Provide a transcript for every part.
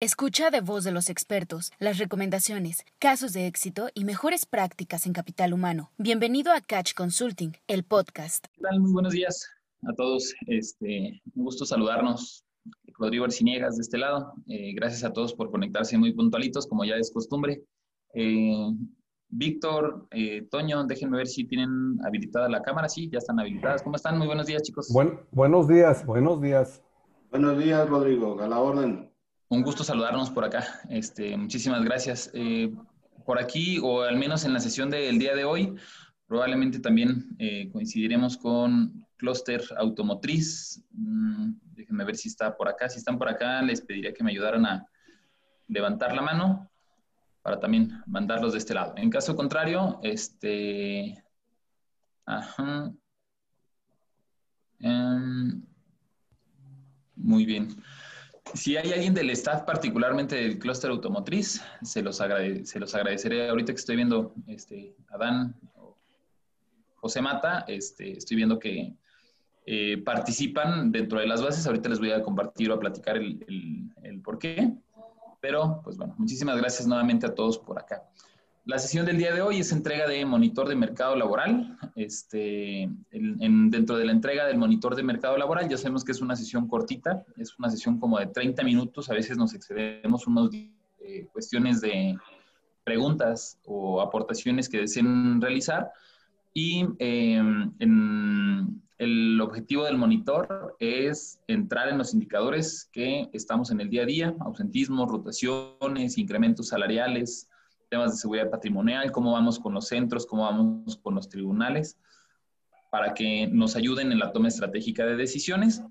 Escucha de voz de los expertos las recomendaciones, casos de éxito y mejores prácticas en capital humano. Bienvenido a Catch Consulting, el podcast. ¿Qué tal? Muy buenos días a todos. Este, un gusto saludarnos. Rodrigo Arciniegas de este lado. Eh, gracias a todos por conectarse muy puntualitos, como ya es costumbre. Eh, Víctor, eh, Toño, déjenme ver si tienen habilitada la cámara. Sí, ya están habilitadas. ¿Cómo están? Muy buenos días, chicos. buenos días, buenos días. Buenos días, Rodrigo. A la orden. Un gusto saludarnos por acá. Este, muchísimas gracias. Eh, por aquí, o al menos en la sesión del día de hoy, probablemente también eh, coincidiremos con Cluster Automotriz. Mm, déjenme ver si está por acá. Si están por acá, les pediría que me ayudaran a levantar la mano para también mandarlos de este lado. En caso contrario, este... Ajá. Em, muy bien. Si hay alguien del staff, particularmente del clúster automotriz, se los, se los agradeceré. Ahorita que estoy viendo este, Adán, José Mata, este, estoy viendo que eh, participan dentro de las bases. Ahorita les voy a compartir o a platicar el, el, el por qué. Pero, pues bueno, muchísimas gracias nuevamente a todos por acá. La sesión del día de hoy es entrega de monitor de mercado laboral. Este, en, dentro de la entrega del monitor de mercado laboral, ya sabemos que es una sesión cortita, es una sesión como de 30 minutos, a veces nos excedemos unas eh, cuestiones de preguntas o aportaciones que deseen realizar. Y em, el objetivo del monitor es entrar en los indicadores que estamos en el día a día, ausentismo, rotaciones, incrementos salariales, temas de seguridad patrimonial, cómo vamos con los centros, cómo vamos con los tribunales, para que nos ayuden en la toma estratégica de decisiones.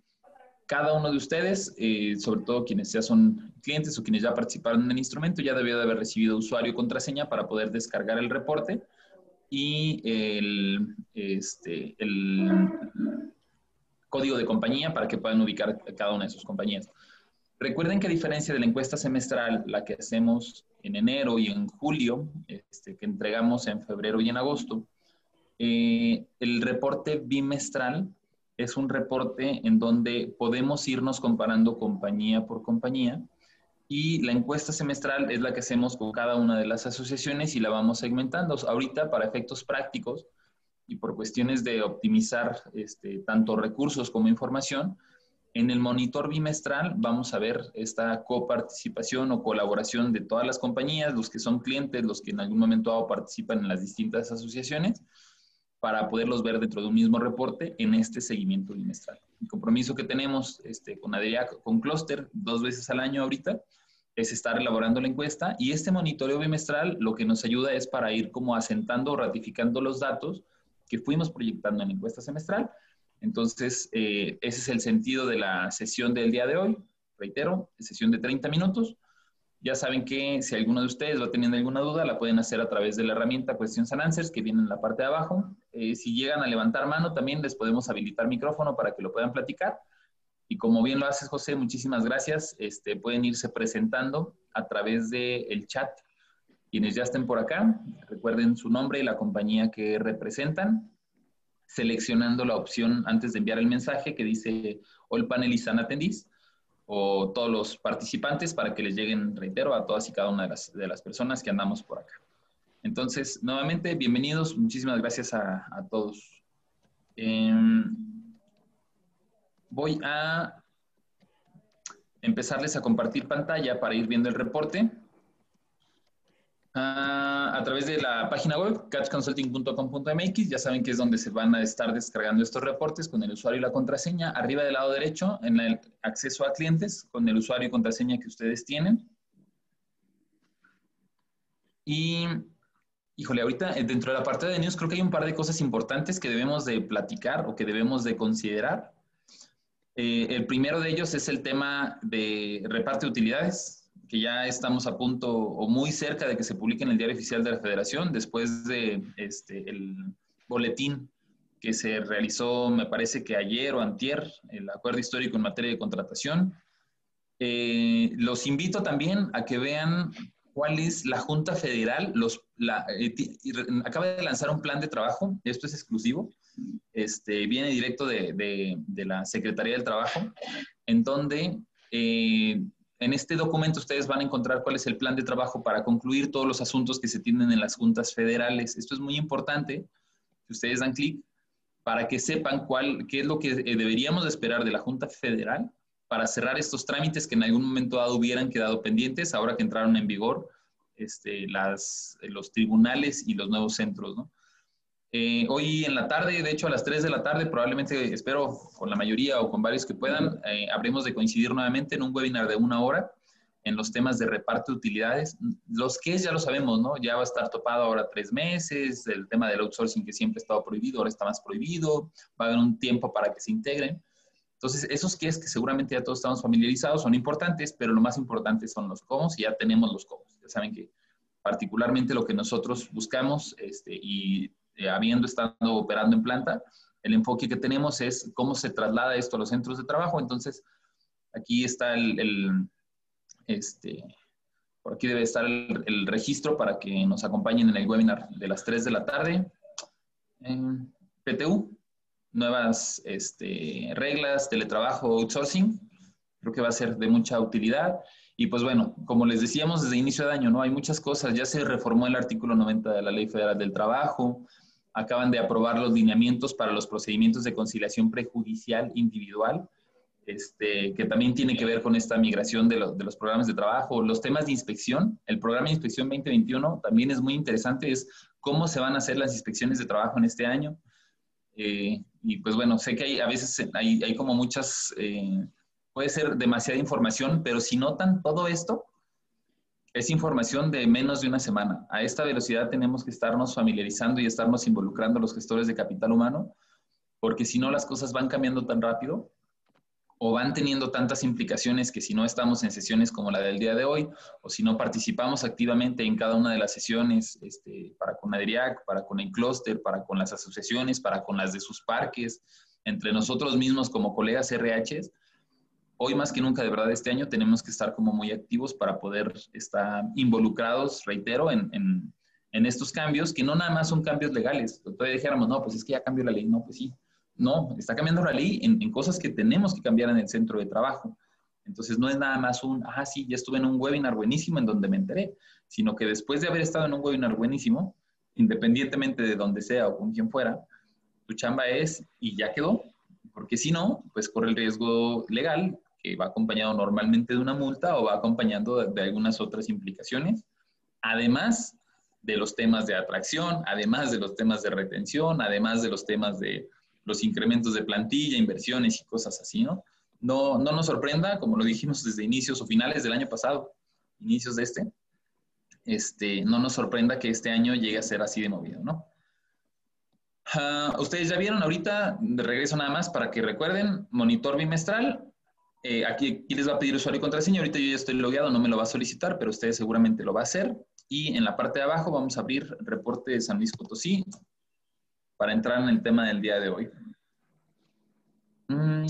Cada uno de ustedes, eh, sobre todo quienes ya son clientes o quienes ya participaron en el instrumento, ya debió de haber recibido usuario y contraseña para poder descargar el reporte y el, este, el código de compañía para que puedan ubicar cada una de sus compañías. Recuerden que a diferencia de la encuesta semestral, la que hacemos en enero y en julio, este, que entregamos en febrero y en agosto, eh, el reporte bimestral es un reporte en donde podemos irnos comparando compañía por compañía y la encuesta semestral es la que hacemos con cada una de las asociaciones y la vamos segmentando. Ahorita, para efectos prácticos y por cuestiones de optimizar este, tanto recursos como información, en el monitor bimestral vamos a ver esta coparticipación o colaboración de todas las compañías, los que son clientes, los que en algún momento participan en las distintas asociaciones, para poderlos ver dentro de un mismo reporte en este seguimiento bimestral. El compromiso que tenemos este, con ADIAC, con Cluster, dos veces al año ahorita, es estar elaborando la encuesta y este monitoreo bimestral lo que nos ayuda es para ir como asentando o ratificando los datos que fuimos proyectando en la encuesta semestral entonces, eh, ese es el sentido de la sesión del día de hoy. Reitero, sesión de 30 minutos. Ya saben que si alguno de ustedes va teniendo alguna duda, la pueden hacer a través de la herramienta Questions and Answers que viene en la parte de abajo. Eh, si llegan a levantar mano, también les podemos habilitar micrófono para que lo puedan platicar. Y como bien lo haces, José, muchísimas gracias. Este, pueden irse presentando a través del chat. Quienes ya estén por acá, recuerden su nombre y la compañía que representan seleccionando la opción antes de enviar el mensaje que dice All Panelists and Attendees o todos los participantes para que les lleguen, reitero, a todas y cada una de las, de las personas que andamos por acá. Entonces, nuevamente, bienvenidos. Muchísimas gracias a, todos. Em, voy a empezarles a compartir pantalla para ir viendo el reporte a través de la página web catchconsulting.com.mx. Ya saben que es donde se van a estar descargando estos reportes con el usuario y la contraseña. Arriba del lado derecho, en el acceso a clientes, con el usuario y contraseña que ustedes tienen. Y, híjole, ahorita eh, dentro de la parte de news creo que hay un par de cosas importantes que debemos de platicar o que debemos de considerar. Eh, el primero de ellos es el tema de reparte de utilidades que ya estamos a punto o muy cerca de que se publique en el Diario Oficial de la Federación, después de este, el boletín que se realizó, me parece que ayer o antier, el acuerdo histórico en materia de contratación. Eh, los invito también a que vean cuál es la Junta Federal, los, eh, acaba de lanzar un plan de trabajo, esto es exclusivo, este, viene directo de, de, de la Secretaría del Trabajo, en donde eh, en este documento ustedes van a encontrar cuál es el plan de trabajo para concluir todos los asuntos que se tienen en las juntas federales. Esto es muy importante, que ustedes dan clic, para que sepan cuál, qué es lo que eh, deberíamos esperar de la Junta Federal para cerrar estos trámites que en algún momento dado hubieran quedado pendientes, ahora que entraron en vigor este, las, los tribunales y los nuevos centros. ¿no? Eh, hoy en la tarde, de hecho a las 3 de la tarde, probablemente espero con la mayoría o con varios que puedan, eh, habremos de coincidir nuevamente en un webinar de una hora en los temas de reparto de utilidades. Los que es ya lo sabemos, ¿no? Ya va a estar topado ahora tres meses, el tema del outsourcing que siempre ha estado prohibido, ahora está más prohibido, va a haber un tiempo para que se integren. Entonces, esos que es que seguramente ya todos estamos familiarizados son importantes, pero lo más importante son los cómo y ya tenemos los cómo. Ya saben que particularmente lo que nosotros buscamos este, y eh, habiendo estado operando en planta, el enfoque que tenemos es cómo se traslada esto a los centros de trabajo. Entonces, aquí está el, este, por aquí debe estar el, registro para que nos acompañen en el webinar de las 3 de la tarde. PTU, nuevas este, reglas, teletrabajo, outsourcing. Creo que va a ser de mucha utilidad. Y pues bueno, como les decíamos desde inicio de año, ¿no? Hay muchas cosas. Ya se reformó el artículo 90 de la Ley Federal del Trabajo. Acaban de aprobar los lineamientos para los procedimientos de conciliación prejudicial individual, este, que también tiene que ver con esta migración de, de, los programas de trabajo. Los temas de inspección, el programa de inspección 2021 también es muy interesante, es cómo se van a hacer las inspecciones de trabajo en este año. Eh, y pues bueno, sé que hay, a veces hay, hay como muchas, eh, puede ser demasiada información, pero si notan todo esto, es información de menos de una semana. A esta velocidad tenemos que estarnos familiarizando y estarnos involucrando los gestores de capital humano, porque si no las cosas van cambiando tan rápido o van teniendo tantas implicaciones que si no estamos en sesiones como la del día de hoy, o si no participamos activamente en cada una de las sesiones este, para con ADRIAC, para con el clúster, para con las asociaciones, para con las de sus parques, entre nosotros mismos como colegas RHs, hoy más que nunca, de verdad, este año tenemos que estar como muy activos para poder estar involucrados, reitero, en, en, en estos cambios, que no nada más son cambios legales. Todavía dijéramos, no, pues es que ya cambió la ley. No, pues sí, no, está cambiando la ley en, cosas que tenemos que cambiar en el centro de trabajo. Entonces no es nada más un, ah, sí, ya estuve en un webinar buenísimo en donde me enteré, sino que después de haber estado en un webinar buenísimo, independientemente de donde sea o con quien fuera, tu chamba es y ya quedó, porque si no, pues corre el riesgo legal que va acompañado normalmente de una multa o va acompañando de algunas otras implicaciones, además de los temas de atracción, además de los temas de retención, además de los temas de los incrementos de plantilla, inversiones y cosas así, ¿no? No, no nos sorprenda, como lo dijimos desde inicios o finales del año pasado, inicios de este, este, no nos sorprenda que este año llegue a ser así de movido, ¿no? Ah, ustedes ya vieron ahorita, de regreso nada más para que recuerden, monitor bimestral. Eh, aquí, les va a pedir usuario y contraseña. Ahorita yo ya estoy logueado, no me lo va a solicitar, pero ustedes seguramente lo va a hacer. Y en la parte de abajo vamos a abrir reporte de San Luis Potosí, para entrar en el tema del día de hoy. Mm,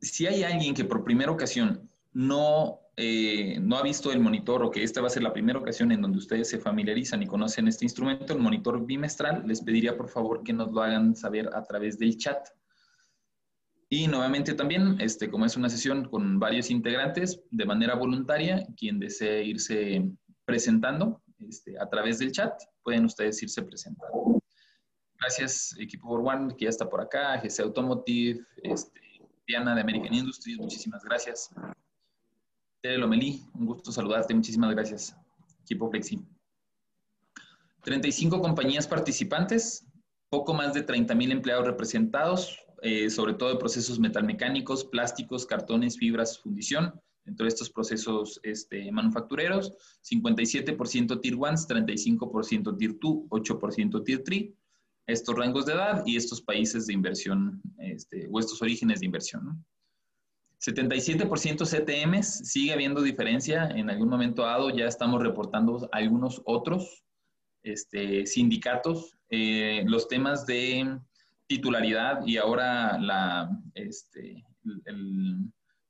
si hay alguien que por primera ocasión no, eh, no ha visto el monitor o que esta va a ser la primera ocasión en donde ustedes se familiarizan y conocen este instrumento, el monitor bimestral, les pediría por favor que nos lo hagan saber a través del chat. Y nuevamente también, este, como es una sesión con varios integrantes, de manera voluntaria, quien desee irse presentando este, a través del chat, pueden ustedes irse presentando. Gracias, equipo One, que ya está por acá, GC Automotive, este, Diana de American Industries, muchísimas gracias. Tere Lomelí, un gusto saludarte, muchísimas gracias. Equipo Flexi. 35 compañías participantes, poco más de 30 mil empleados representados, eh, sobre todo de procesos metalmecánicos, plásticos, cartones, fibras, fundición, dentro de estos procesos este, manufactureros, 57% Tier 1, 35% Tier 2, 8% Tier 3, estos rangos de edad y estos países de inversión este, o estos orígenes de inversión. ¿no? 77% CTMs, sigue habiendo diferencia, en algún momento dado ya estamos reportando algunos otros este, sindicatos, eh, los temas de titularidad y ahora este,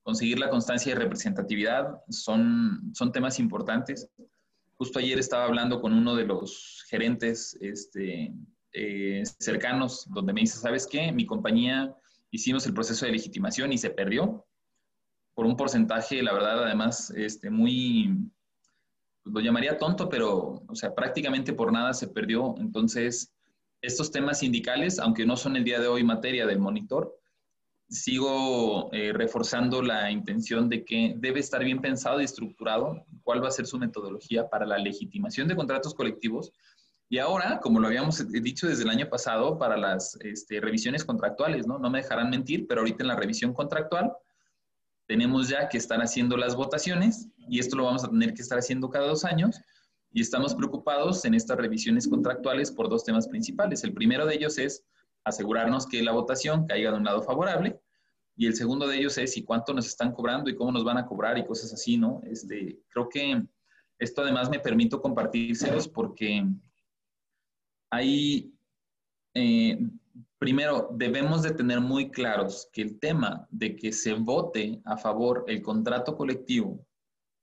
conseguir la constancia de representatividad son, son temas importantes. Justo ayer estaba hablando con uno de los gerentes este, eh, cercanos donde me dice, ¿sabes qué? Mi compañía hicimos el proceso de legitimación y se perdió por un porcentaje, la verdad, además, este, muy, lo llamaría tonto, pero, o sea, prácticamente por nada se perdió. Entonces, estos temas sindicales, aunque no son el día de hoy materia del monitor, sigo eh, reforzando la intención de que debe estar bien pensado y estructurado cuál va a ser su metodología para la legitimación de contratos colectivos. Y ahora, como lo habíamos dicho desde el año pasado, para las este, revisiones contractuales, ¿no? No me dejarán mentir, pero ahorita en la revisión contractual tenemos ya que estar haciendo las votaciones y esto lo vamos a tener que estar haciendo cada dos años y estamos preocupados en estas revisiones contractuales por dos temas principales. El primero de ellos es asegurarnos que la votación caiga de un lado favorable. Y el segundo de ellos es y cuánto nos están cobrando y cómo nos van a cobrar y cosas así, ¿no? Este, creo que esto además me permito compartírselos porque hay, eh, primero, debemos de tener muy claros que el tema de que se vote a favor el contrato colectivo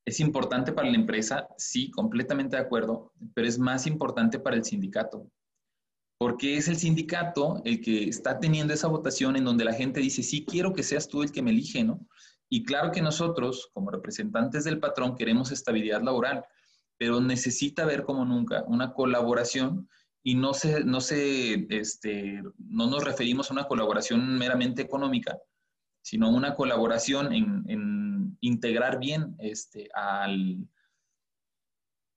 es importante para la empresa, sí, completamente de acuerdo, pero es más importante para el sindicato porque es el sindicato el que está teniendo esa votación en donde la gente dice, sí, quiero que seas tú el que me elige, ¿no? Y claro que nosotros, como representantes del patrón, queremos estabilidad laboral, pero necesita haber como nunca una colaboración y no se, no se, este, no nos referimos a una colaboración meramente económica, sino una colaboración en, integrar bien este,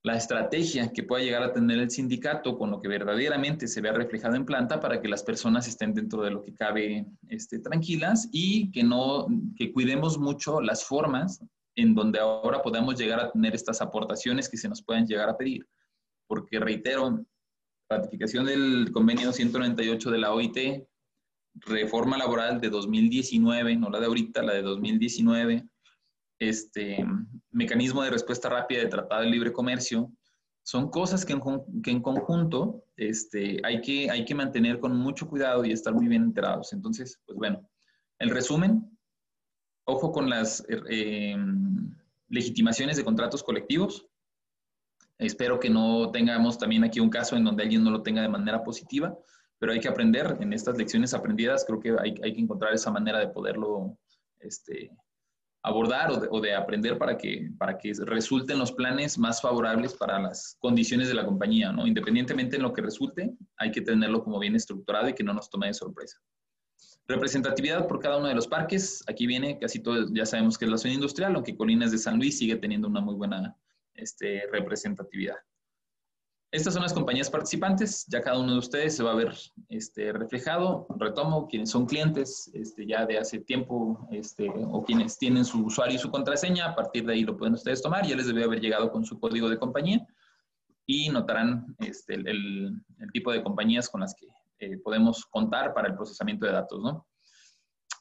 la estrategia que pueda llegar a tener el sindicato con lo que verdaderamente se vea reflejado en planta para que las personas estén dentro de lo que cabe este, tranquilas y que no, que cuidemos mucho las formas en donde ahora podamos llegar a tener estas aportaciones que se nos puedan llegar a pedir. Porque reitero, ratificación del convenio 198 de la OIT, reforma laboral de 2019, no la de ahorita, la de 2019, este mecanismo de respuesta rápida de Tratado de Libre Comercio, son cosas que en, que en conjunto este, hay, que, hay que mantener con mucho cuidado y estar muy bien enterados. Entonces, pues bueno, el resumen, ojo con las eh, legitimaciones de contratos colectivos. Espero que no tengamos también aquí un caso en donde alguien no lo tenga de manera positiva, pero hay que aprender en estas lecciones aprendidas, creo que hay, hay que encontrar esa manera de poderlo este, abordar o de, aprender para que, para que resulten los planes más favorables para las condiciones de la compañía, ¿no? Independientemente en lo que resulte, hay que tenerlo como bien estructurado y que no nos tome de sorpresa. Representatividad por cada uno de los parques. Aquí viene, casi todos ya sabemos que es la zona industrial, aunque Colinas de San Luis sigue teniendo una muy buena este, representatividad. Estas son las compañías participantes, ya cada uno de ustedes se va a ver este, reflejado. Retomo, quienes son clientes este, ya de hace tiempo este, o quienes tienen su usuario y su contraseña, a partir de ahí lo pueden ustedes tomar, ya les debe haber llegado con su código de compañía y notarán este, el, tipo de compañías con las que eh, podemos contar para el procesamiento de datos. ¿no?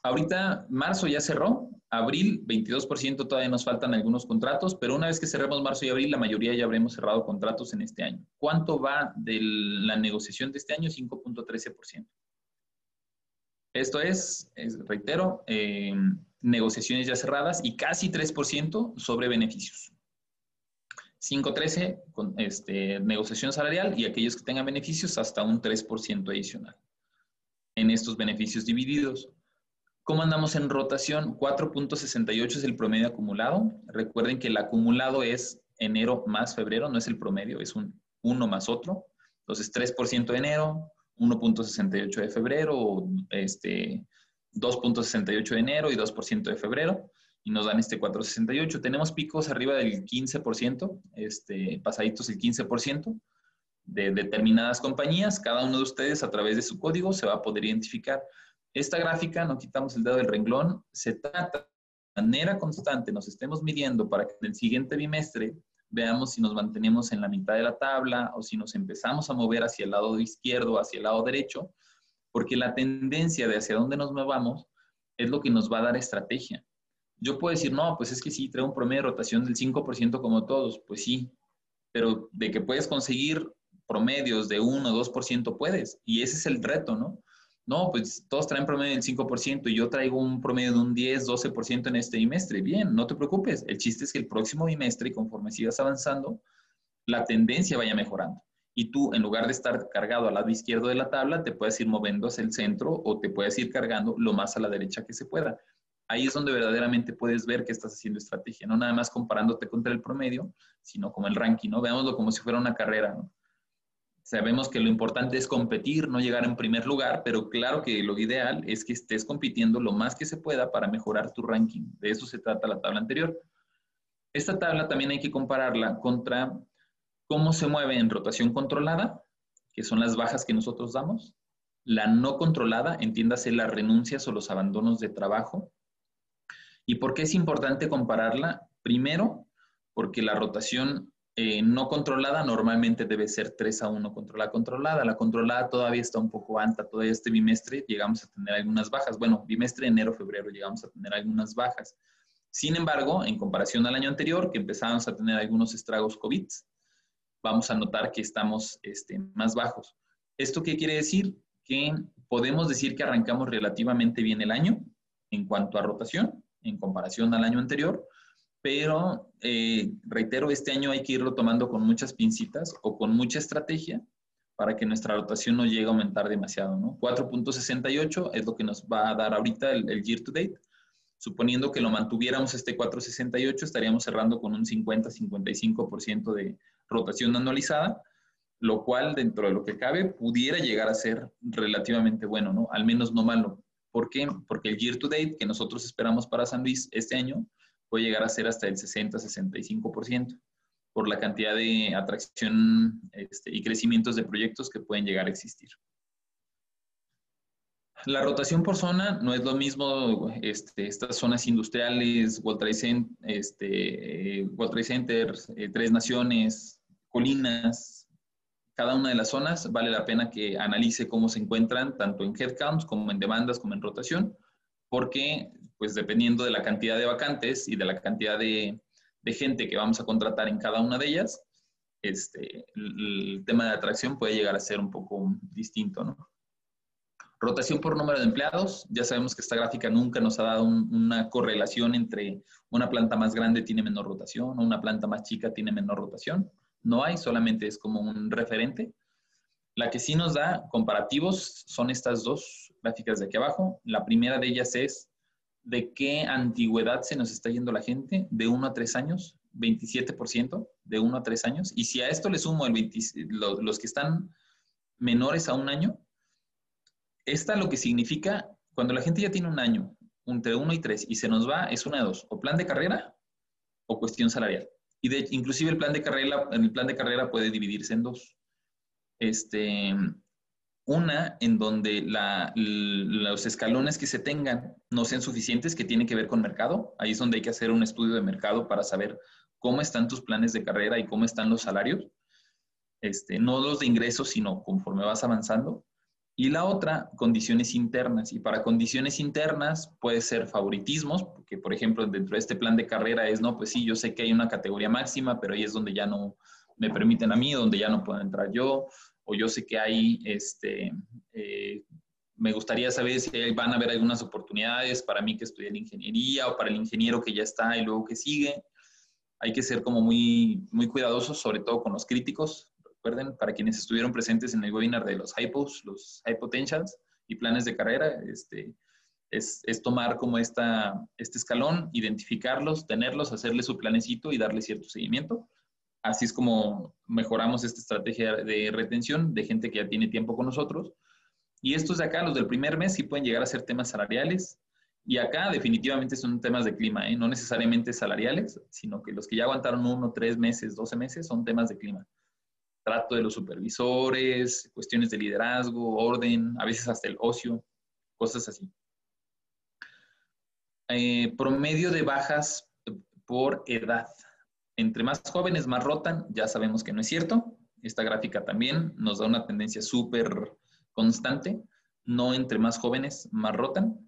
Ahorita marzo ya cerró, abril 22% todavía nos faltan algunos contratos, pero una vez que cerremos marzo y abril, la mayoría ya habremos cerrado contratos en este año. ¿Cuánto va de la negociación de este año? 5.13%. Esto es, reitero, eh, negociaciones ya cerradas y casi 3% sobre beneficios. 5.13 con este, negociación salarial y aquellos que tengan beneficios hasta un 3% adicional en estos beneficios divididos. ¿Cómo andamos en rotación? 4.68 es el promedio acumulado. Recuerden que el acumulado es enero más febrero, no es el promedio, es un 1 más otro. Entonces, 3% de enero, 1.68 de febrero, este, 2.68 de enero y 2% de febrero, y nos dan este 4.68. Tenemos picos arriba del 15%, este, pasaditos el 15% de determinadas compañías. Cada uno de ustedes a través de su código se va a poder identificar. Esta gráfica, no quitamos el dedo del renglón, se trata de manera constante, nos estemos midiendo para que en el siguiente bimestre veamos si nos mantenemos en la mitad de la tabla o si nos empezamos a mover hacia el lado izquierdo, hacia el lado derecho, porque la tendencia de hacia dónde nos movamos es lo que nos va a dar estrategia. Yo puedo decir, no, pues es que sí, traigo un promedio de rotación del 5% como todos, pues sí, pero de que puedes conseguir promedios de 1 o 2% puedes, y ese es el reto, ¿no? No, pues todos traen promedio del 5% y yo traigo un promedio de un 10, 12% en este bimestre. Bien, no te preocupes. El chiste es que el próximo bimestre, conforme sigas avanzando, la tendencia vaya mejorando. Y tú, en lugar de estar cargado al lado izquierdo de la tabla, te puedes ir moviendo hacia el centro o te puedes ir cargando lo más a la derecha que se pueda. ahí es donde verdaderamente puedes ver que estás haciendo estrategia, no nada más comparándote contra el promedio, sino como el ranking, ¿no? Veámoslo como si fuera una carrera, ¿no? Sabemos que lo importante es competir, no llegar en primer lugar, pero claro que lo ideal es que estés compitiendo lo más que se pueda para mejorar tu ranking. De eso se trata la tabla anterior. Esta tabla también hay que compararla contra cómo se mueve en rotación controlada, que son las bajas que nosotros damos, la no controlada, entiéndase las renuncias o los abandonos de trabajo. ¿Y por qué es importante compararla? Primero, porque la rotación eh, no controlada normalmente debe ser 3 a 1 contra la controlada. La controlada todavía está un poco alta, todavía este bimestre llegamos a tener algunas bajas. Bueno, bimestre enero, febrero llegamos a tener algunas bajas. Sin embargo, en comparación al año anterior, que empezamos a tener algunos estragos COVID, vamos a notar que estamos este, más bajos. ¿Esto qué quiere decir? Que podemos decir que arrancamos relativamente bien el año en cuanto a rotación, en comparación al año anterior, pero eh, reitero, este año hay que irlo tomando con muchas pincitas o con mucha estrategia para que nuestra rotación no llegue a aumentar demasiado, ¿no? 4.68 es lo que nos va a dar ahorita el, el, year to date. Suponiendo que lo mantuviéramos este 4.68, estaríamos cerrando con un 50-55% de rotación anualizada, lo cual dentro de lo que cabe pudiera llegar a ser relativamente bueno, ¿no? Al menos no malo. ¿Por qué? Porque el year to date que nosotros esperamos para San Luis este año puede llegar a ser hasta el 60-65% por la cantidad de atracción este, y crecimientos de proyectos que pueden llegar a existir. La rotación por zona no es lo mismo, este, estas zonas industriales, World Trade, este, World Trade Center, eh, Tres Naciones, Colinas, cada una de las zonas vale la pena que analice cómo se encuentran tanto en headcounts como en demandas como en rotación, porque pues dependiendo de la cantidad de vacantes y de la cantidad de, gente que vamos a contratar en cada una de ellas, este, el, tema de atracción puede llegar a ser un poco distinto, ¿no? Rotación por número de empleados. Ya sabemos que esta gráfica nunca nos ha dado una correlación entre una planta más grande tiene menor rotación o una planta más chica tiene menor rotación. No hay, solamente es como un referente. La que sí nos da comparativos son estas dos gráficas de aquí abajo. La primera de ellas es de qué antigüedad se nos está yendo la gente, de 1 a 3 años, 27%, de 1 a 3 años. Y si a esto le sumo el los, que están menores a un año, esta lo que significa, cuando la gente ya tiene un año, entre 1 y 3, y se nos va, es una de dos, o plan de carrera o cuestión salarial. Y de, inclusive el plan de carrera, el plan de carrera puede dividirse en dos. Este, una en donde los escalones que se tengan no sean suficientes, que tiene que ver con mercado. Ahí es donde hay que hacer un estudio de mercado para saber cómo están tus planes de carrera y cómo están los salarios. Este, no los de ingresos, sino conforme vas avanzando. Y la otra, condiciones internas. Y para condiciones internas puede ser favoritismos, porque por ejemplo dentro de este plan de carrera es, no, pues sí, yo sé que hay una categoría máxima, pero ahí es donde ya no me permiten a mí, donde ya no puedo entrar yo o yo sé que hay, este, eh, me gustaría saber si van a haber algunas oportunidades para mí que estudié ingeniería o para el ingeniero que ya está y luego que sigue. Hay que ser como muy, muy cuidadosos, sobre todo con los críticos. Recuerden, para quienes estuvieron presentes en el webinar de los hypos, los high potentials y planes de carrera, este, es, tomar como esta, este escalón, identificarlos, tenerlos, hacerle su planecito y darle cierto seguimiento. Así es como mejoramos esta estrategia de retención de gente que ya tiene tiempo con nosotros. Y estos de acá, los del primer mes, sí pueden llegar a ser temas salariales. Y acá definitivamente son temas de clima, ¿eh? no necesariamente salariales, sino que los que ya aguantaron uno, tres meses, doce meses, son temas de clima. Trato de los supervisores, cuestiones de liderazgo, orden, a veces hasta el ocio, cosas así. Eh, promedio de bajas por edad. Entre más jóvenes, más rotan, ya sabemos que no es cierto. Esta gráfica también nos da una tendencia súper constante. No entre más jóvenes, más rotan.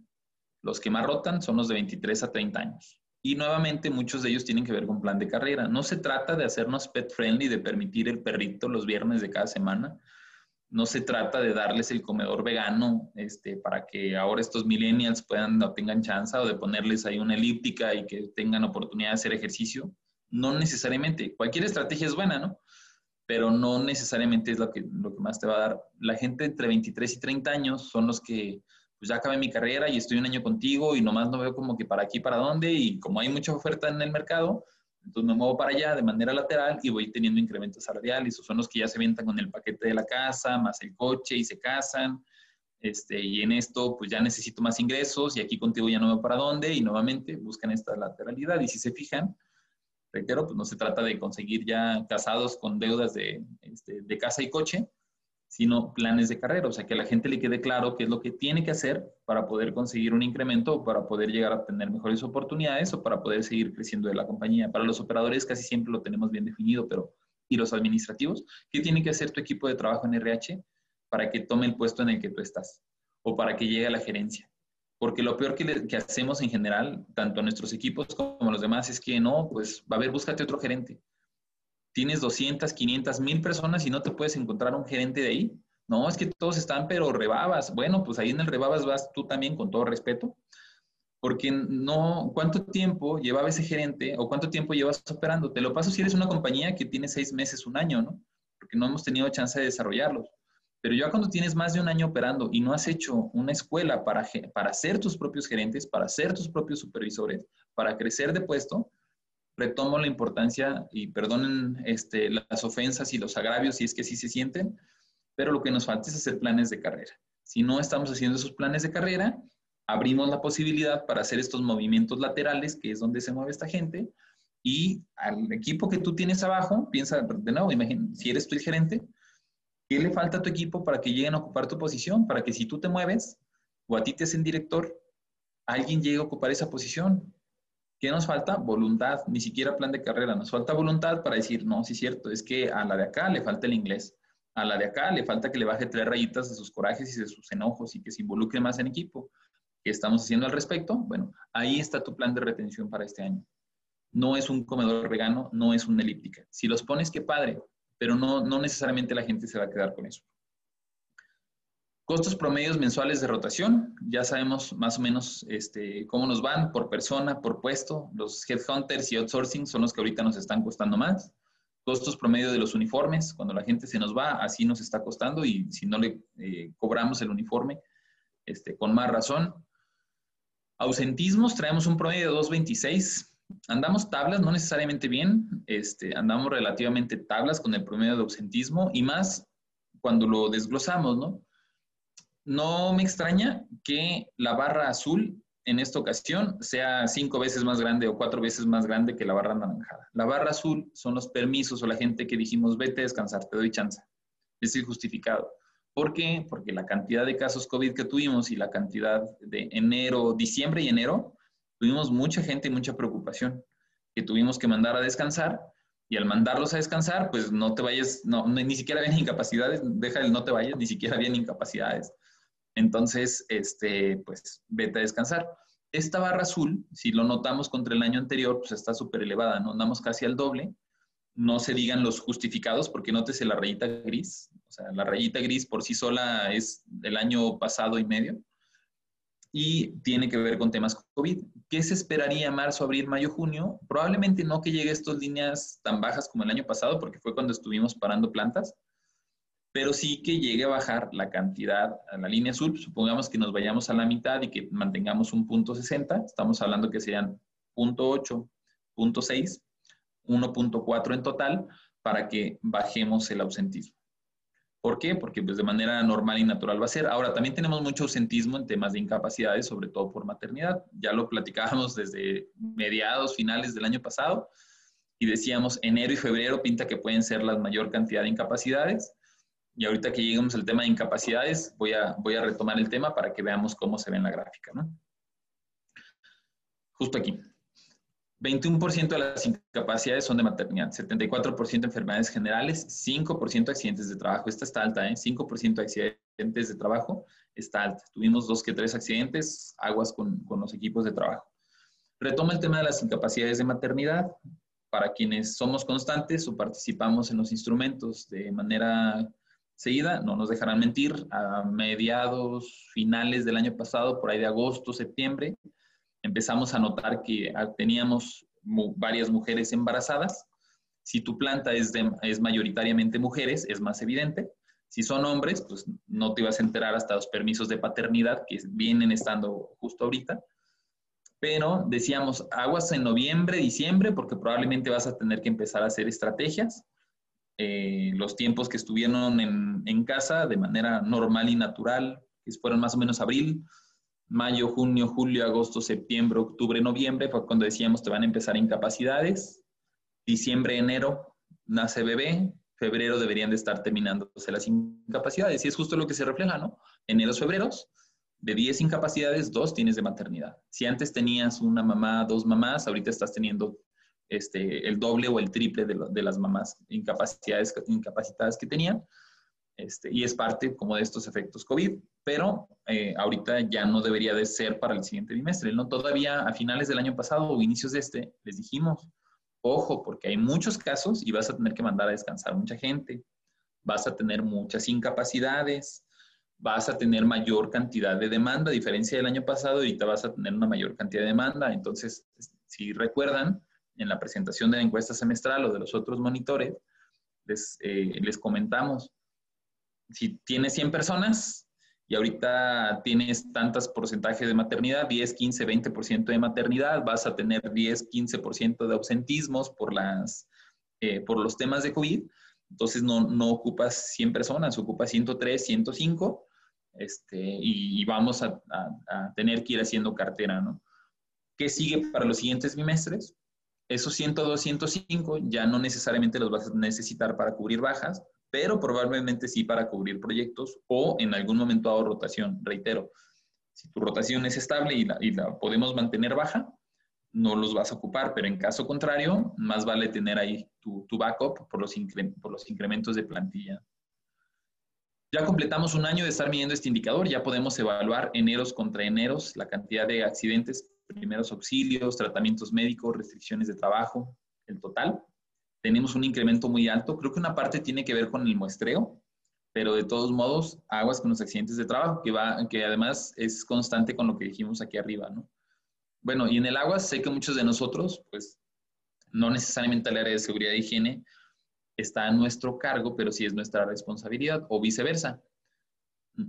Los que más rotan son los de 23 a 30 años. Y nuevamente muchos de ellos tienen que ver con plan de carrera. No se trata de hacernos pet friendly, de permitir el perrito los viernes de cada semana. No se trata de darles el comedor vegano este, para que ahora estos millennials puedan o tengan chance o de ponerles ahí una elíptica y que tengan oportunidad de hacer ejercicio no necesariamente, cualquier estrategia es buena, ¿no? Pero no necesariamente es lo que, lo que más te va a dar. La gente entre 23 y 30 años son los que pues ya acabé mi carrera y estoy un año contigo y nomás no veo como que para aquí, para dónde, y como hay mucha oferta en el mercado, entonces me muevo para allá de manera lateral y voy teniendo incrementos salariales. O son los que ya se avientan con el paquete de la casa, más el coche y se casan. Este, y en esto, pues ya necesito más ingresos y aquí contigo ya no veo para dónde y nuevamente buscan esta lateralidad. Y si se fijan, reitero, pues no se trata de conseguir ya casados con deudas de, este, de casa y coche, sino planes de carrera, o sea, que a la gente le quede claro qué es lo que tiene que hacer para poder conseguir un incremento para poder llegar a tener mejores oportunidades o para poder seguir creciendo de la compañía. Para los operadores casi siempre lo tenemos bien definido, pero ¿y los administrativos? ¿Qué tiene que hacer tu equipo de trabajo en RH para que tome el puesto en el que tú estás o para que llegue a la gerencia? Porque lo peor que, que hacemos en general, tanto nuestros equipos como los demás, es que no, pues va a haber, búscate otro gerente tienes 200, 500, mil personas y no te puedes encontrar un gerente de ahí. No, es que todos están, pero rebabas. Bueno, pues ahí en el rebabas vas tú también, con todo respeto, porque no, ¿cuánto tiempo llevaba ese gerente o cuánto tiempo llevas operando? Te lo paso si eres una compañía que tiene seis meses, un año, ¿no? Porque no hemos tenido chance de desarrollarlos. Pero ya cuando tienes más de un año operando y no has hecho una escuela para, para ser tus propios gerentes, para ser tus propios supervisores, para crecer de puesto, retomo la importancia y perdonen este, las ofensas y los agravios si es que sí se sienten, pero lo que nos falta es hacer planes de carrera. Si no estamos haciendo esos planes de carrera, abrimos la posibilidad para hacer estos movimientos laterales, que es donde se mueve esta gente, y al equipo que tú tienes abajo, piensa de nuevo, imagina, si eres tú el gerente, ¿qué le falta a tu equipo para que lleguen a ocupar tu posición? Para que si tú te mueves o a ti te hacen director, alguien llegue a ocupar esa posición. ¿Qué nos falta? Voluntad, ni siquiera plan de carrera. Nos falta voluntad para decir, no, sí es cierto, es que a la de acá le falta el inglés. A la de acá le falta que le baje tres rayitas de sus corajes y de sus enojos y que se involucre más en equipo. ¿Qué estamos haciendo al respecto? Bueno, ahí está tu plan de retención para este año. No es un comedor vegano, no es una elíptica. Si los pones, qué padre, pero no, no necesariamente la gente se va a quedar con eso. Costos promedios mensuales de rotación, ya sabemos más o menos este, cómo nos van por persona, por puesto. Los headhunters y outsourcing son los que ahorita nos están costando más. Costos promedio de los uniformes, cuando la gente se nos va, así nos está costando y si no le eh, cobramos el uniforme, este, con más razón. Ausentismos, traemos un promedio de 2.26. Andamos tablas, no necesariamente bien, este, andamos relativamente tablas con el promedio de ausentismo y más cuando lo desglosamos, ¿no? no me extraña que la barra azul en esta ocasión sea cinco veces más grande o cuatro veces más grande que la barra anaranjada. La barra azul son los permisos o la gente que dijimos, vete a descansar, te doy chance. Es justificado. ¿Por qué? Porque la cantidad de casos COVID que tuvimos y la cantidad de enero, diciembre y enero, tuvimos mucha gente y mucha preocupación que tuvimos que mandar a descansar y al mandarlos a descansar, pues no te vayas, no, ni siquiera habían incapacidades, deja el no te vayas, ni siquiera habían incapacidades. Entonces, este, pues vete a descansar. Esta barra azul, si lo notamos contra el año anterior, pues está súper elevada, ¿no? Andamos casi al doble. No se digan los justificados porque nótese la rayita gris. O sea, la rayita gris por sí sola es del año pasado y medio. Y tiene que ver con temas COVID. ¿Qué se esperaría marzo, abril, mayo, junio? Probablemente no que llegue a estas líneas tan bajas como el año pasado, porque fue cuando estuvimos parando plantas, pero sí que llegue a bajar la cantidad a la línea azul, supongamos que nos vayamos a la mitad y que mantengamos un punto 60, estamos hablando que serían punto 8, punto 6, 1.4 en total para que bajemos el ausentismo. ¿Por qué? Porque pues, de manera normal y natural va a ser. Ahora, también tenemos mucho ausentismo en temas de incapacidades, sobre todo por maternidad. Ya lo platicábamos desde mediados, finales del año pasado, y decíamos enero y febrero pinta que pueden ser la mayor cantidad de incapacidades y ahorita que lleguemos al tema de incapacidades, voy a, voy a retomar el tema para que veamos cómo se ve en la gráfica. ¿no? Justo aquí. 21% de las incapacidades son de maternidad, 74% enfermedades generales, 5% accidentes de trabajo. Esta está alta, ¿eh? 5% de accidentes de trabajo está alta. Tuvimos dos que tres accidentes, aguas con, con los equipos de trabajo. Retomo el tema de las incapacidades de maternidad. Para quienes somos constantes o participamos en los instrumentos de manera seguida, no nos dejarán mentir, a mediados, finales del año pasado, por ahí de agosto, septiembre, empezamos a notar que teníamos varias mujeres embarazadas. Si tu planta es, es mayoritariamente mujeres, es más evidente, Si son hombres, pues no te ibas a enterar hasta los permisos de paternidad que vienen estando justo ahorita. Pero decíamos, aguas en noviembre, diciembre, porque probablemente vas a tener que empezar a hacer estrategias. Eh, los tiempos que estuvieron en, en, casa de manera normal y natural, que fueron más o menos abril, mayo, junio, julio, agosto, septiembre, octubre, noviembre, fue cuando decíamos te van a empezar incapacidades. Diciembre, enero, nace bebé, febrero deberían de estar terminándose las incapacidades. Y es justo lo que se refleja, ¿no? Enero, febreros, de 10 incapacidades, dos tienes de maternidad. Si antes tenías una mamá, dos mamás, ahorita estás teniendo este, el doble o el triple de, las mamás incapacidades, incapacitadas que tenían. Este, y es parte como de estos efectos COVID, pero eh, ahorita ya no debería de ser para el siguiente trimestre. ¿no? Todavía a finales del año pasado o inicios de este, les dijimos, Ojo, porque hay muchos casos y vas a tener que mandar a descansar mucha gente, vas a tener muchas incapacidades, vas a tener mayor cantidad de demanda, a diferencia del año pasado, ahorita vas a tener una mayor cantidad de demanda. Entonces, si recuerdan, en la presentación de la encuesta semestral o de los otros monitores, les, eh, les comentamos, si tienes 100 personas, y ahorita tienes tantos porcentajes de maternidad, 10, 15, 20% de maternidad, vas a tener 10, 15% de ausentismos por, las, eh, por los temas de COVID, entonces no, no, ocupas 100 personas, ocupas 103, 105, este, y, vamos a, a, tener que ir haciendo cartera, ¿no? ¿Qué sigue para los siguientes bimestres? Esos 102, 105 ya no necesariamente los vas a necesitar para cubrir bajas, pero probablemente sí para cubrir proyectos o en algún momento dado rotación. Reitero, si tu rotación es estable y la, podemos mantener baja, no los vas a ocupar, pero en caso contrario, más vale tener ahí tu, backup por los, por los incrementos de plantilla. Ya completamos un año de estar midiendo este indicador, ya podemos evaluar eneros contra eneros, la cantidad de accidentes, primeros auxilios, tratamientos médicos, restricciones de trabajo, el total tenemos un incremento muy alto. Creo que una parte tiene que ver con el muestreo, pero de todos modos, aguas con los accidentes de trabajo, que, va, que además es constante con lo que dijimos aquí arriba, ¿no? Bueno, y en el agua sé que muchos de nosotros, pues, no necesariamente el área de seguridad e higiene está a nuestro cargo, pero sí es nuestra responsabilidad, o viceversa.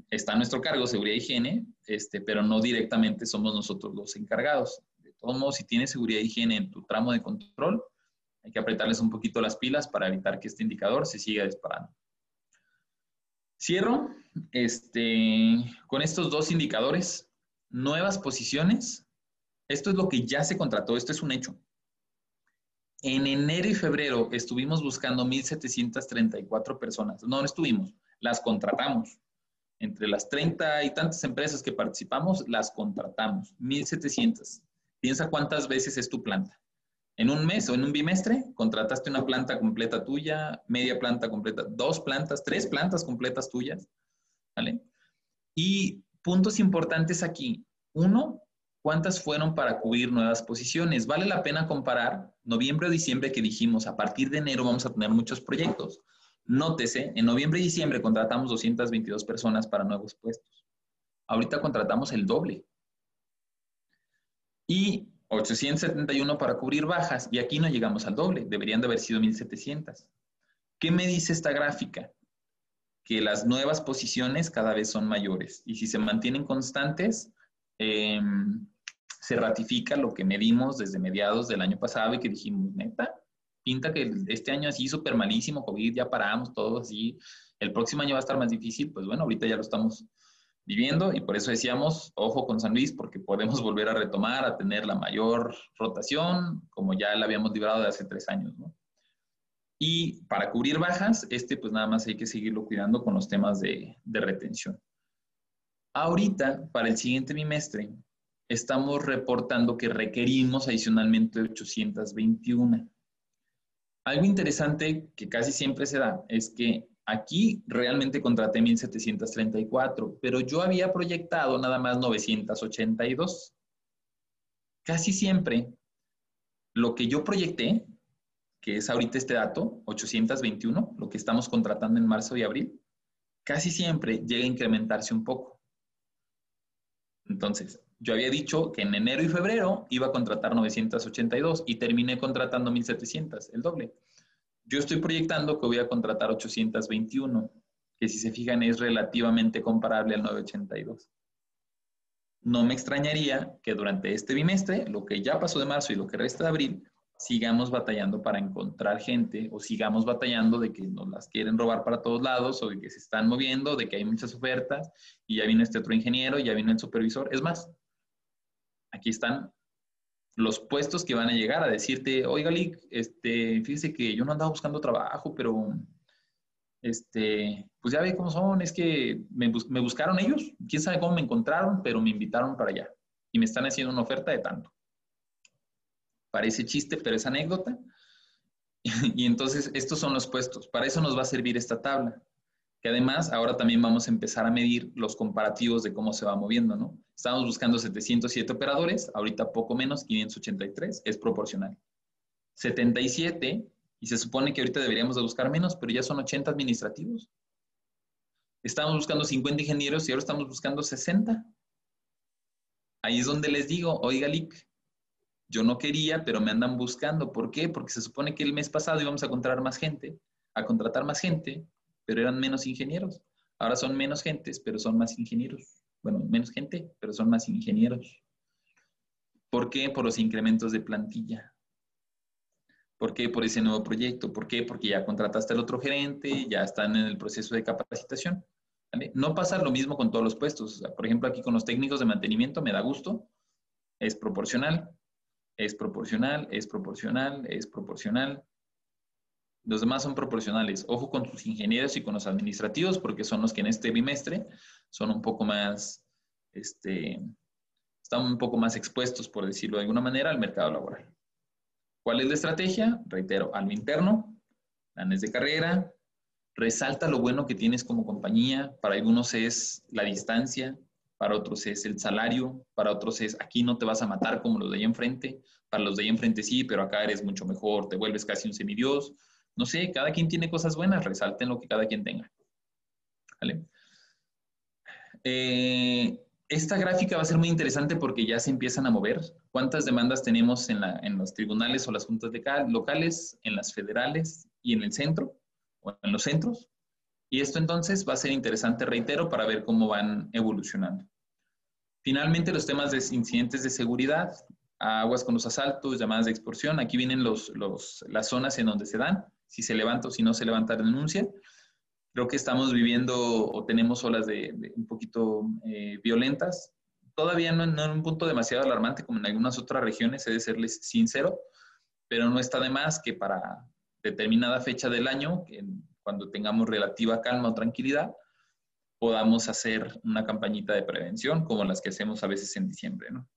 Está a nuestro cargo seguridad e higiene, este, pero no directamente somos nosotros los encargados. De todos modos, si tienes seguridad e higiene en tu tramo de control, hay que apretarles un poquito las pilas para evitar que este indicador se siga disparando. Cierro este, con estos dos indicadores. Nuevas posiciones. Esto es lo que ya se contrató, esto es un hecho. En enero y febrero estuvimos buscando 1.734 personas. No, no estuvimos, las contratamos. Entre las 30 y tantas empresas que participamos, las contratamos. 1.700. Piensa cuántas veces es tu planta en un mes o en un bimestre contrataste una planta completa tuya, media planta completa, dos plantas, tres plantas completas tuyas, ¿vale? Y puntos importantes aquí. Uno, ¿cuántas fueron para cubrir nuevas posiciones? Vale la pena comparar noviembre o diciembre que dijimos, a partir de enero vamos a tener muchos proyectos. Nótese, en noviembre y diciembre contratamos 222 personas para nuevos puestos. Ahorita contratamos el doble. Y 871 para cubrir bajas y aquí no llegamos al doble, deberían de haber sido 1700. ¿Qué me dice esta gráfica? Que las nuevas posiciones cada vez son mayores y si se mantienen constantes, em, se ratifica lo que medimos desde mediados del año pasado y que dijimos, neta, pinta que este año así súper malísimo, COVID, ya paramos todo así, el próximo año va a estar más difícil, pues bueno, ahorita ya lo estamos viviendo y por eso decíamos, ojo con San Luis, porque podemos volver a retomar, a tener la mayor rotación, como ya la habíamos librado de hace tres años, ¿no? Y para cubrir bajas, este pues nada más hay que seguirlo cuidando con los temas de, de retención. Ahorita, para el siguiente bimestre, estamos reportando que requerimos adicionalmente 821. Algo interesante que casi siempre se da es que Aquí realmente contraté 1734, pero yo había proyectado nada más 982. Casi siempre lo que yo proyecté, que es ahorita este dato, 821, lo que estamos contratando en marzo y abril, casi siempre llega a incrementarse un poco. Entonces, yo había dicho que en enero y febrero iba a contratar 982 y terminé contratando 1700, el doble. Yo estoy proyectando que voy a contratar 821. que si se fijan es relativamente comparable al 982. No me extrañaría que durante este bimestre, lo que ya pasó de marzo y lo que resta de abril, sigamos batallando para encontrar gente o sigamos batallando de que nos las quieren robar para todos lados o de que se están moviendo, de que hay muchas ofertas y ya vino este otro ingeniero, ya vino el supervisor. Es más, aquí están los puestos que van a llegar a decirte, oiga, Lick, este, fíjese que yo no andaba buscando trabajo, pero este, pues ya ve cómo son, es que me, me buscaron ellos, quién sabe cómo me encontraron, pero me invitaron para allá y me están haciendo una oferta de tanto. Parece chiste, pero es anécdota. Y entonces estos son los puestos. Para eso nos va a servir esta tabla, que además ahora también vamos a empezar a medir los comparativos de cómo se va moviendo, ¿no? Estamos buscando 707 operadores, ahorita poco menos, 583, es proporcional. 77, y se supone que ahorita deberíamos de buscar menos, pero ya son 80 administrativos. Estamos buscando 50 ingenieros y ahora estamos buscando 60. Ahí es donde les digo, oiga, Lick, yo no quería, pero me andan buscando. ¿Por qué? Porque se supone que el mes pasado íbamos a contratar más gente, a contratar más gente, pero eran menos ingenieros. Ahora son menos gentes, pero son más ingenieros. Bueno, menos gente, pero son más ingenieros. ¿Por qué? Por los incrementos de plantilla. ¿Por qué? Por ese nuevo proyecto. ¿Por qué? Porque ya contrataste al otro gerente, ya están en el proceso de capacitación. No pasa lo mismo con todos los puestos. por ejemplo, aquí con los técnicos de mantenimiento me da gusto, es proporcional es proporcional, es proporcional, es proporcional. Los demás son proporcionales. Ojo con sus ingenieros y con los administrativos, porque son los que en este bimestre son un poco más, este, están un poco más expuestos, por decirlo de alguna manera, al mercado laboral. ¿Cuál es la estrategia? Reitero, al interno, planes de carrera, resalta lo bueno que tienes como compañía. Para algunos es la distancia, para otros es el salario, para otros es aquí no te vas a matar como los de ahí enfrente, para los de ahí enfrente sí, pero acá eres mucho mejor, te vuelves casi un semidios. No sé, cada quien tiene cosas buenas, resalten lo que cada quien tenga. ¿Vale? Eh, esta gráfica va a ser muy interesante porque ya se empiezan a mover. ¿Cuántas demandas tenemos en, los tribunales o las juntas de locales, en las federales y en el centro, o en los centros? Y esto entonces va a ser interesante, reitero, para ver cómo van evolucionando. Finalmente, los temas de incidentes de seguridad, aguas con los asaltos, llamadas de extorsión. Aquí vienen los, las zonas en donde se dan, si se levanta o si no se levanta la denuncia. Creo que estamos viviendo o tenemos olas de, un poquito eh, violentas. Todavía no, no, en un punto demasiado alarmante como en algunas otras regiones, he de serles sincero, pero no está de más que para determinada fecha del año, cuando tengamos relativa calma o tranquilidad, podamos hacer una campañita de prevención como las que hacemos a veces en diciembre, ¿no?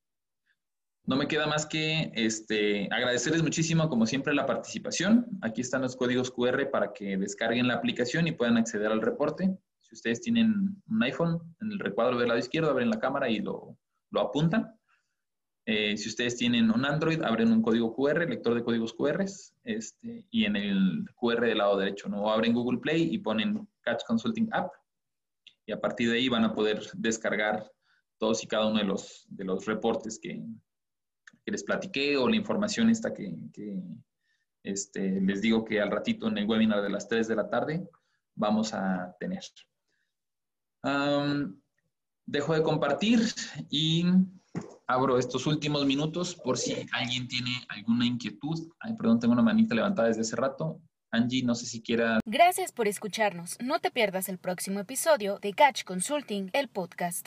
No me queda más que este, agradecerles muchísimo, como siempre, la participación. Aquí están los códigos QR para que descarguen la aplicación y puedan acceder al reporte. Si ustedes tienen un iPhone, en el recuadro del lado izquierdo abren la cámara y lo, apuntan. Eh, si ustedes tienen un Android, abren un código QR, lector de códigos QR, este, y en el QR del lado derecho, ¿no? abren Google Play y ponen Catch Consulting App y a partir de ahí van a poder descargar todos y cada uno de los reportes que, les platiqué o la información esta que, este, les digo que al ratito en el webinar de las 3 de la tarde vamos a tener. dejo de compartir y abro estos últimos minutos por si alguien tiene alguna inquietud. Ay, perdón, tengo una manita levantada desde hace rato. Angie, no sé si quiera. Gracias por escucharnos. No te pierdas el próximo episodio de Catch Consulting, el podcast.